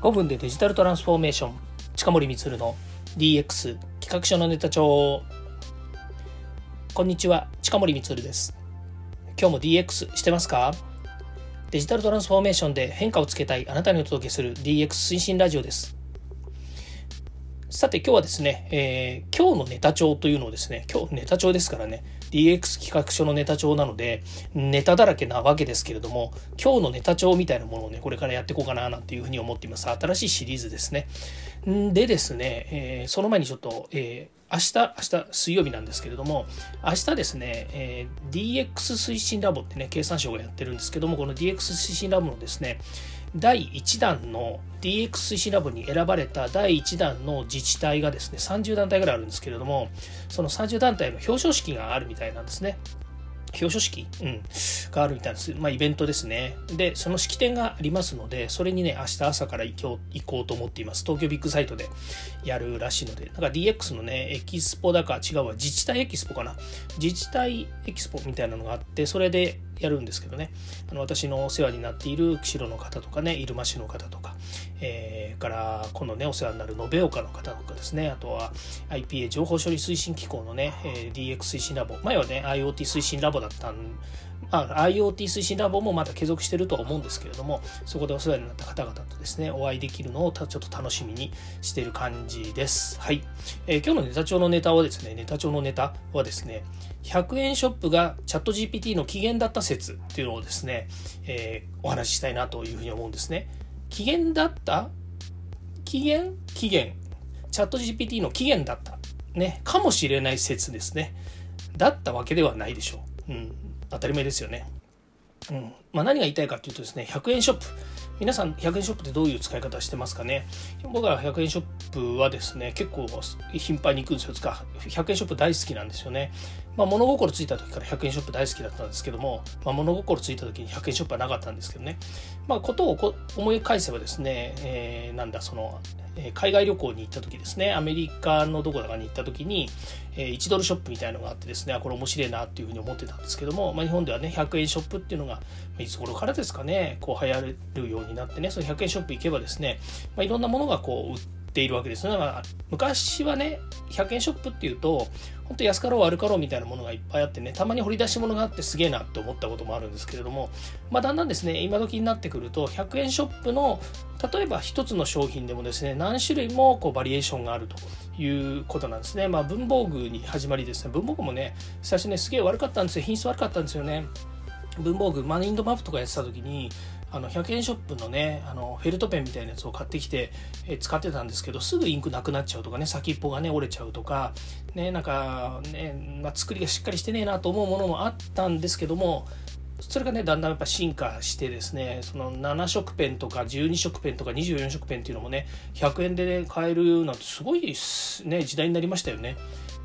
5分でデジタルトランスフォーメーション。近森光の DX 企画書のネタ帳。こんにちは近森光です。今日も DX してますか？デジタルトランスフォーメーションで変化をつけたいあなたにお届けする DX 推進ラジオです。さて今日はですね、えー、今日のネタ帳というのをですね今日ネタ帳ですからね DX 企画書のネタ帳なのでネタだらけなわけですけれども今日のネタ帳みたいなものをねこれからやっていこうかななんていうふうに思っています。新しいシリーズですね。でですね、えー、その前にちょっと、えー明日、明日水曜日なんですけれども、明日ですね、えー、DX 推進ラボってね、経産省がやってるんですけども、この DX 推進ラボのですね、第1弾の DX 推進ラボに選ばれた第1弾の自治体がですね、30団体ぐらいあるんですけれども、その30団体の表彰式があるみたいなんですね。表彰式、うん、があるみたいです。まあ、イベントですね。で、その式典がありますので、それにね、明日朝から行こう行こうと思っています。東京ビッグサイトでやるらしいので、なんか DX のね、エキスポだか違うわ、自治体エキスポかな。自治体エキスポみたいなのがあって、それでやるんですけどね。あの私のお世話になっている釧路の方とかね入間市の方とか、えー、からこのねお世話になる延岡の方とかですね。あとは IPA 情報処理推進機構のね、えー、DX 推進ラボ。前はね IoT 推進ラボだったんまあ、IoT 推進ラボもまだ継続してるとは思うんですけれどもそこでお世話になった方々とですねお会いできるのをちょっと楽しみにしてる感じです。はい、えー、今日のネタ帳のネタはですねネタ帳のネタはですね100円ショップがチャット GPT の起源だった説っていうのをですね、えー、お話ししたいなというふうに思うんですね。起源だった？起源？起源。チャット GPT の起源だった。ね。かもしれない説ですね。だったわけではないでしょう、うん、当たり前ですよね。うん。まあ、何が言いたいかというとですね100円ショップ。皆さん100円ショップってどういう使い方してますかね？僕は100円ショップはですね結構頻繁に行くんですよ。つか100円ショップ大好きなんですよね。まあ、物心ついた時から100円ショップ大好きだったんですけども、まあ、物心ついた時に100円ショップはなかったんですけどね、まあ、ことを思い返せばですね、えー、なんだその、え、海外旅行に行った時ですね。アメリカのどこだかに行った時に、え、1ドルショップみたいのがあってですねこれ面白いなっていうふうに思ってたんですけども、まあ、日本ではね100円ショップっていうのがいつ頃からですかねこう流行るようになってねその100円ショップ行けばですね、まあ、いろんなものがこう売ってているわけです。だから昔はね100円ショップっていうと本当安かろう悪かろうみたいなものがいっぱいあってねたまに掘り出し物があってすげえなって思ったこともあるんですけれども、まあ、だんだんですね今時になってくると100円ショップの例えば一つの商品でもですね何種類もこうバリエーションがあるということなんですね。まあ、文房具に始まりですね文房具もね最初ねすげえ悪かったんですよ品質悪かったんですよね。文房具マインドマップとかやってた時にあの100円ショップのねあのフェルトペンみたいなやつを買ってきて、え使ってたんですけどすぐインクなくなっちゃうとかね先っぽがね折れちゃうとかねなんかね、まあ、作りがしっかりしてねえなと思うものもあったんですけどもそれがねだんだんやっぱ進化してですねその7色ペンとか12色ペンとか24色ペンっていうのもね100円で、ね、買えるなんてすごい、ね、時代になりましたよね。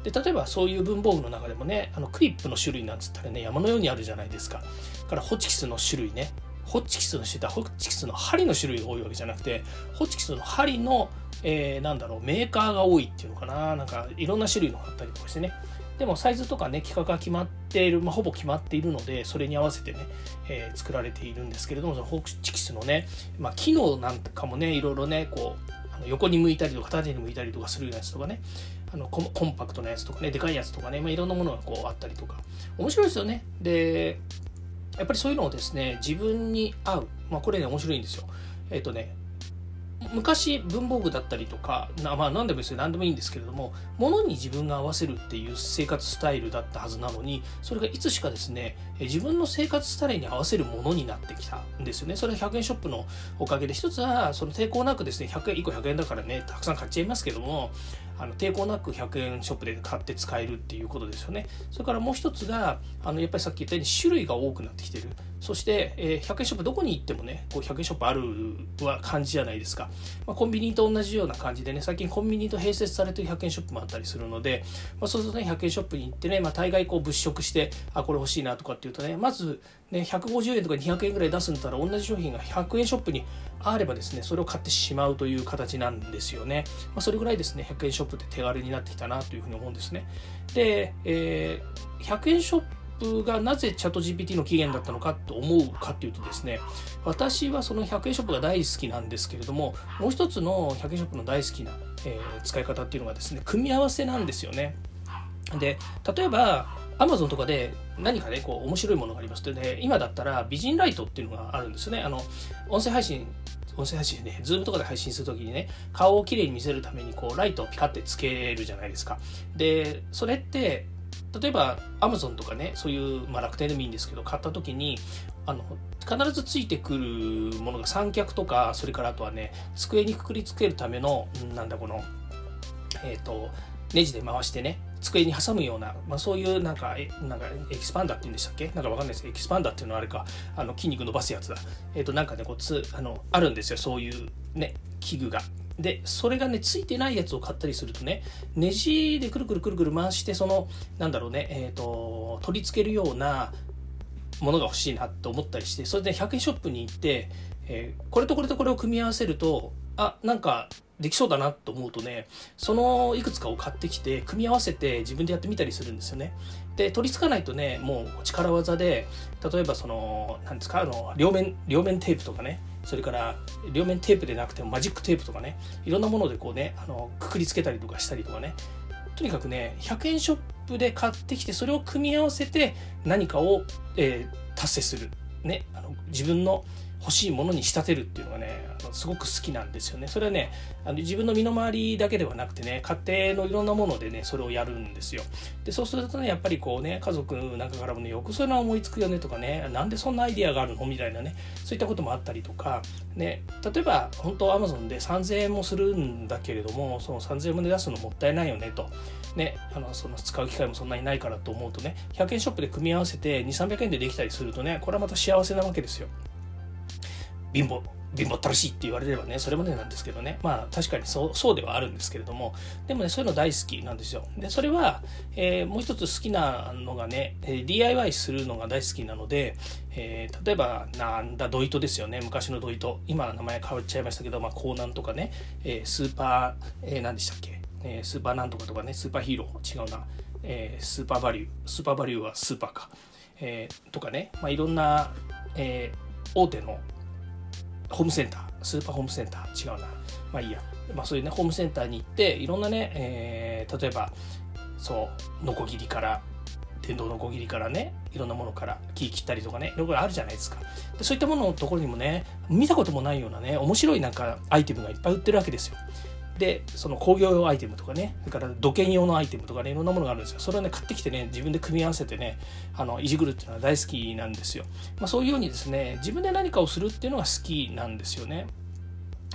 で例えばそういう文房具の中でもねあのクリップの種類なんつったらね山のようにあるじゃないですか。からホチキスの種類ねホッチキスのしてホッチキスの針の種類が多いわけじゃなくてホッチキスの針の、えー、なんだろうメーカーが多いっていうのかな。なんかいろんな種類のがあったりとかしてね。でもサイズとかね規格が決まっている、まあ、ほぼ決まっているのでそれに合わせてね、えー、作られているんですけれどもそのホッチキスのね、まあ、機能なんかもねいろいろねこうあの横に向いたりとか縦に向いたりとかするようなやつとかねあのコンパクトなやつとかねでかいやつとかね、まあ、いろんなものがこうあったりとか。面白いですよね。でやっぱりそういうのをですね自分に合う、まあ、これね面白いんですよ。えっ、ー、とね昔文房具だったりとかまあ何でもいいですよ。何でもいいんですけれども物に自分が合わせるっていう生活スタイルだったはずなのにそれがいつしかですね自分の生活スタイルに合わせるものになってきたんですよね。それは100円ショップのおかげで一つはその抵抗なくですね100円1個100円だからねたくさん買っちゃいますけどもあの抵抗なく100円ショップで買って使えるっていうことですよね。それからもう一つがあのやっぱりさっき言ったように種類が多くなってきてる。そして、えー、100円ショップどこに行ってもねこう100円ショップあるは感じじゃないですか、まあ、コンビニと同じような感じでね最近コンビニと併設されてる100円ショップもあったりするので、まあ、そうするとね100円ショップに行ってね、まあ、大概こう物色してあこれ欲しいなとかっていうとねまずね150円とか200円ぐらい出すんだったら同じ商品が100円ショップにあればですねそれを買ってしまうという形なんですよね、まあ、それぐらいですね100円ショップって手軽になってきたなというふうに思うんですね。で、えー、100円ショップップがなぜチャット GPT の起源だったのかと思うかっていうとですね私はその100円ショップが大好きなんですけれどももう一つの100円ショップの大好きな、えー、使い方っていうのがですね組み合わせなんですよね。で例えばアマゾンとかで何かねこう面白いものがありますとね今だったら美人ライトっていうのがあるんですよねあの音声配信音声配信ね、ズームとかで配信するときにね、顔をきれいに見せるために、こう、ライトをピカってつけるじゃないですか。で、それって、例えば、アマゾンとかね、そういう、まあ、楽天でもいいんですけど、買ったときに、あの、必ずついてくるものが三脚とか、それからあとはね、机にくくりつけるための、なんだ、この、えっ、ー、と、ネジで回してね、机に挟むような、まあ、そういうなんか、なんかエキスパンダーって言うんでしたっけ？なんかわかんないですエキスパンダーっていうのはあれか、あの筋肉伸ばすやつだ。えっ、ー、と、なんかね、こうつ、あの、あるんですよ、そういうね、器具が。で、それがね、ついてないやつを買ったりするとね、ネジでくるくるくるくる回して、その、なんだろうね、えっ、ー、と、取り付けるようなものが欲しいなって思ったりして、それで100円ショップに行って、えー、これとこれとこれを組み合わせると、あ、なんかできそうだなと思うとねそのいくつかを買ってきて組み合わせて自分でやってみたりするんですよね。で取り付かないとねもう力技で例えばその何ですかあの両面両面テープとかねそれから両面テープでなくてもマジックテープとかねいろんなものでこうねあのくくりつけたりとかしたりとかね。とにかくね100円ショップで買ってきてそれを組み合わせて何かを、えー、達成する、ね、あの自分の欲しいものに仕立てるっていうのがねあのすごく好きなんですよね。それはねあの自分の身の回りだけではなくてね家庭のいろんなものでねそれをやるんですよ。でそうするとねやっぱりこうね家族なんかからもねよくそういうの思いつくよねとかねなんでそんなアイディアがあるの？みたいなねそういったこともあったりとかね例えば本当アマゾンで3000円もするんだけれどもその3000円も出すのもったいないよねと。ね、あのその使う機会もそんなにないからと思うとね100円ショップで組み合わせて2300円でできたりするとねこれはまた幸せなわけですよ。貧乏貧乏ったらしいって言われればねそれまでなんですけどね。まあ確かにそうそうではあるんですけれども。でもねそういうの大好きなんですよ。でそれは、えー、もう一つ好きなのがねえ DIY するのが大好きなので、えー、例えばなんだドイトですよね。昔のドイト。今名前変わっちゃいましたけど、まあ、コーナンとかね、え、スーパー、え、何でしたっけ、えー、スーパーなんとかとかね。スーパーヒーロー。違うな、え、スーパーバリュー。スーパーバリューはスーパーか、え、とかね、まあ、いろんな、え、大手のホームセンタースーパーホームセンター違うな。まあいいや、まあ、そういうねホームセンターに行っていろんなね、えー、例えばそうノコギリから電動のこぎりからねいろんなものから木切ったりとかねいろいろあるじゃないですか。でそういったもののところにもね見たこともないようなね面白いなんかアイテムがいっぱい売ってるわけですよ。でその工業用アイテムとかねそれから土建用のアイテムとかねいろんなものがあるんですよ。それをね買ってきてね自分で組み合わせてねあのいじくるっていうのは大好きなんですよ、まあ、そういうようにですね自分で何かをするっていうのが好きなんですよね。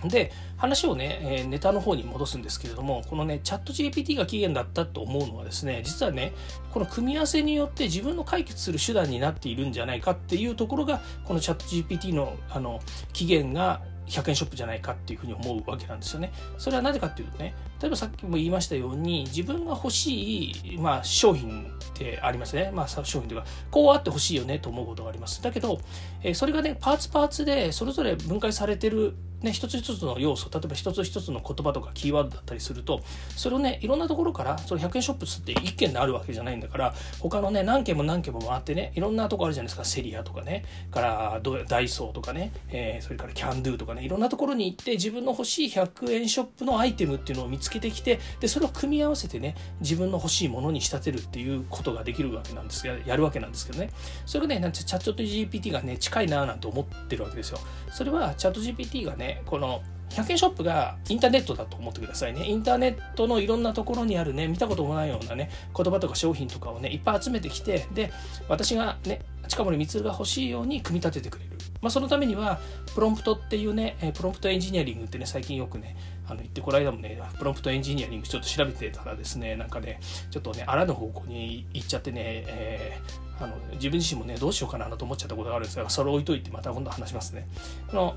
で話をね、えネタの方に戻すんですけれどもこのねチャット GPT が起源だったと思うのはですね実はねこの組み合わせによって自分の解決する手段になっているんじゃないかっていうところがこのチャット GPT のあの起源が100円ショップじゃないかっていうふうに思うわけなんですよね。それはなぜかっていうとね、例えばさっきも言いましたように、自分が欲しい、まあ、商品ってありますね。まあ、商品というか、こうあってほしいよねと思うことがあります。だけど、えそれがね、パーツパーツでそれぞれ分解されてるね、一つ一つの要素例えば一つ一つの言葉とかキーワードだったりするとそれをねいろんなところからその100円ショップって1軒であるわけじゃないんだから他のね何軒も何軒も回ってねいろんなとこあるじゃないですかセリアとかねからダイソーとかね、えー、それからキャンドゥとかねいろんなところに行って自分の欲しい100円ショップのアイテムっていうのを見つけてきてでそれを組み合わせてね自分の欲しいものに仕立てるっていうことができるわけなんですがやるわけなんですけどね。それがねなんてチャット GPT がね近いななんて思ってるわけですよ。それはチャット GPT がねこの100円ショップがインターネットだと思ってくださいね。インターネットのいろんなところにあるね、見たこともないようなね、言葉とか商品とかをね、いっぱい集めてきて、で、私がね、近森光が欲しいように組み立ててくれる。まあ、そのためには、プロンプトっていうね、プロンプトエンジニアリングってね、最近よくね、あの言って、この間もね、プロンプトエンジニアリングちょっと調べてたらですね、なんかね、ちょっとね、あらぬ方向に行っちゃってね、えー、あの自分自身もね、どうしようかなと思っちゃったことがあるんですが、それを置いといて、また今度話しますね。この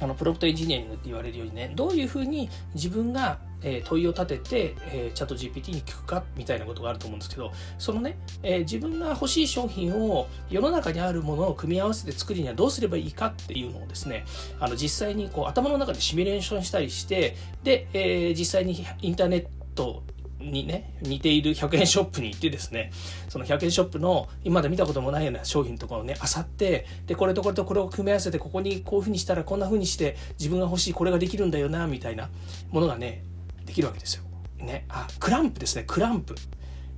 あのプロプトエンジニアリングって言われるようにねどういうふうに自分が、え、問いを立てて、えー、チャット GPT に聞くかみたいなことがあると思うんですけどそのね、えー、自分が欲しい商品を世の中にあるものを組み合わせて作るにはどうすればいいかっていうのをですねあの実際にこう頭の中でシミュレーションしたりしてで、え、実際にインターネットにね似ている100円ショップに行ってですねその100円ショップの今まで見たこともないような商品とかをねあさってでこれとこれとこれを組み合わせてここにこういうふうにしたらこんなふうにして自分が欲しいこれができるんだよなみたいなものがねできるわけですよ。ね、あクランプですねクランプ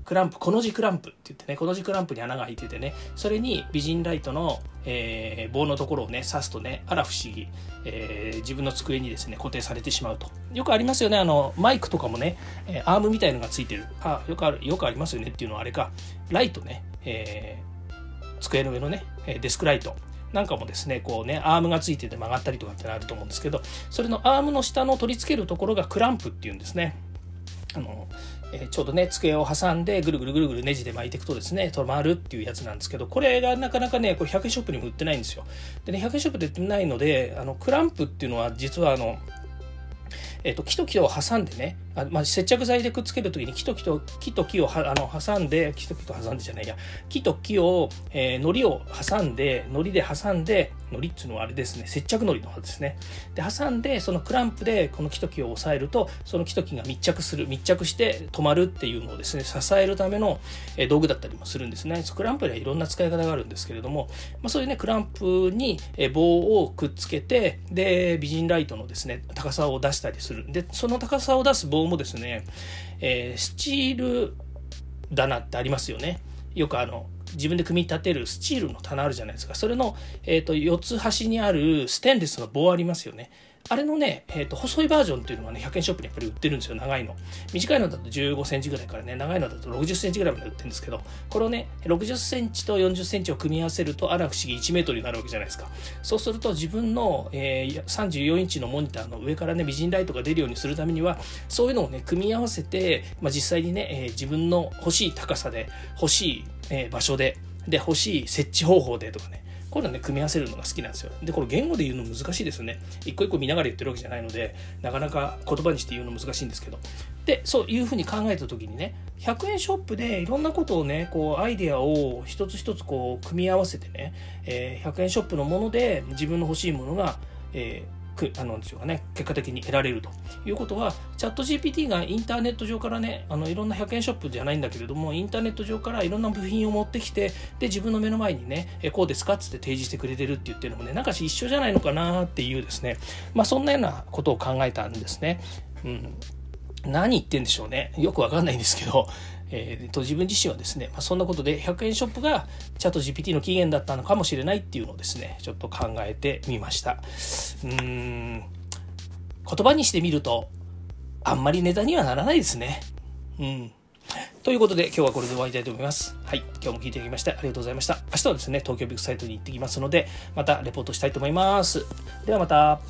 クランプ、この字クランプって言ってね、この字クランプに穴が開いててね、それに美人ライトの、えー、棒のところをね、刺すとね、あら不思議、えー、自分の机にですね、固定されてしまうと。よくありますよね、あの、マイクとかもね、えー、アームみたいのがついてる。あ、よくある、よくありますよねっていうのはあれか、ライトね、えー、机の上のね、デスクライト。なんかもですね、こうね、アームがついてて曲がったりとかってあると思うんですけど、それのアームの下の取り付けるところがクランプっていうんですね。あのえちょうどね机を挟んでぐるぐるぐるぐるネジで巻いていくとですね止まるっていうやつなんですけどこれがなかなかねこれ100円ショップにも売ってないんですよ。でね100円ショップで売ってないのであのクランプっていうのは実はあのえっと、木と木を挟んでね、あまあ、接着剤でくっつけるときに木と木と木と木をはあの挟んで、木と木と挟んでじゃないや、木と木を、えー、糊を挟んで、糊で挟んで、糊っていうのはあれですね、接着糊の方ですね。で、挟んで、そのクランプでこの木と木を押さえると、その木と木が密着する、密着して止まるっていうのをですね、支えるための、道具だったりもするんですね。クランプにはいろんな使い方があるんですけれども、まあ、そういうね、クランプに棒をくっつけて、で、美人ライトのですね、高さを出したりする。で、その高さを出す棒もですね、えー、スチール棚ってありますよね。よくあの、自分で組み立てるスチールの棚あるじゃないですか。それの、えーと、4つ端にあるステンレスの棒ありますよね。あれのね、えーと、細いバージョンっていうのがね、100円ショップにやっぱり売ってるんですよ、長いの。短いのだと15センチぐらいからね、長いのだと60センチぐらいまで売ってるんですけど、これをね、60センチと40センチを組み合わせると、あら不思議1メートルになるわけじゃないですか。そうすると、自分の、えー、34インチのモニターの上からね、美人ライトが出るようにするためには、そういうのをね、組み合わせて、まあ、実際にね、えー、自分の欲しい高さで、欲しい、えー、場所で、で、欲しい設置方法でとかね、こういうのね、組み合わせるのが好きなんですよ。で、これ言語で言うの難しいですよね。一個一個見ながら言ってるわけじゃないので、なかなか言葉にして言うの難しいんですけど。で、そういうふうに考えた時にね、100円ショップでいろんなことをね、こう、アイデアを一つ一つこう、組み合わせてね、えー、100円ショップのもので自分の欲しいものが、えーあのでしょうかね、結果的に得られるということは、チャット GPT がインターネット上からね、あのいろんな100円ショップじゃないんだけれども、インターネット上からいろんな部品を持ってきて、で、自分の目の前にね、えこうですかっつって提示してくれてるって言ってるのもね、なんか一緒じゃないのかなっていうですね、まあそんなようなことを考えたんですね。うん。何言ってんでしょうね。よくわかんないんですけど、えー、と自分自身はですね、まあ、そんなことで100円ショップがチャット GPT の起源だったのかもしれないっていうのをですね、ちょっと考えてみました。うん、言葉にしてみると、あんまりネタにはならないですね。うん。ということで、今日はこれで終わりたいと思います。はい。今日も聞いていただきましてありがとうございました。明日はですね、東京ビッグサイトに行ってきますので、またレポートしたいと思います。ではまた。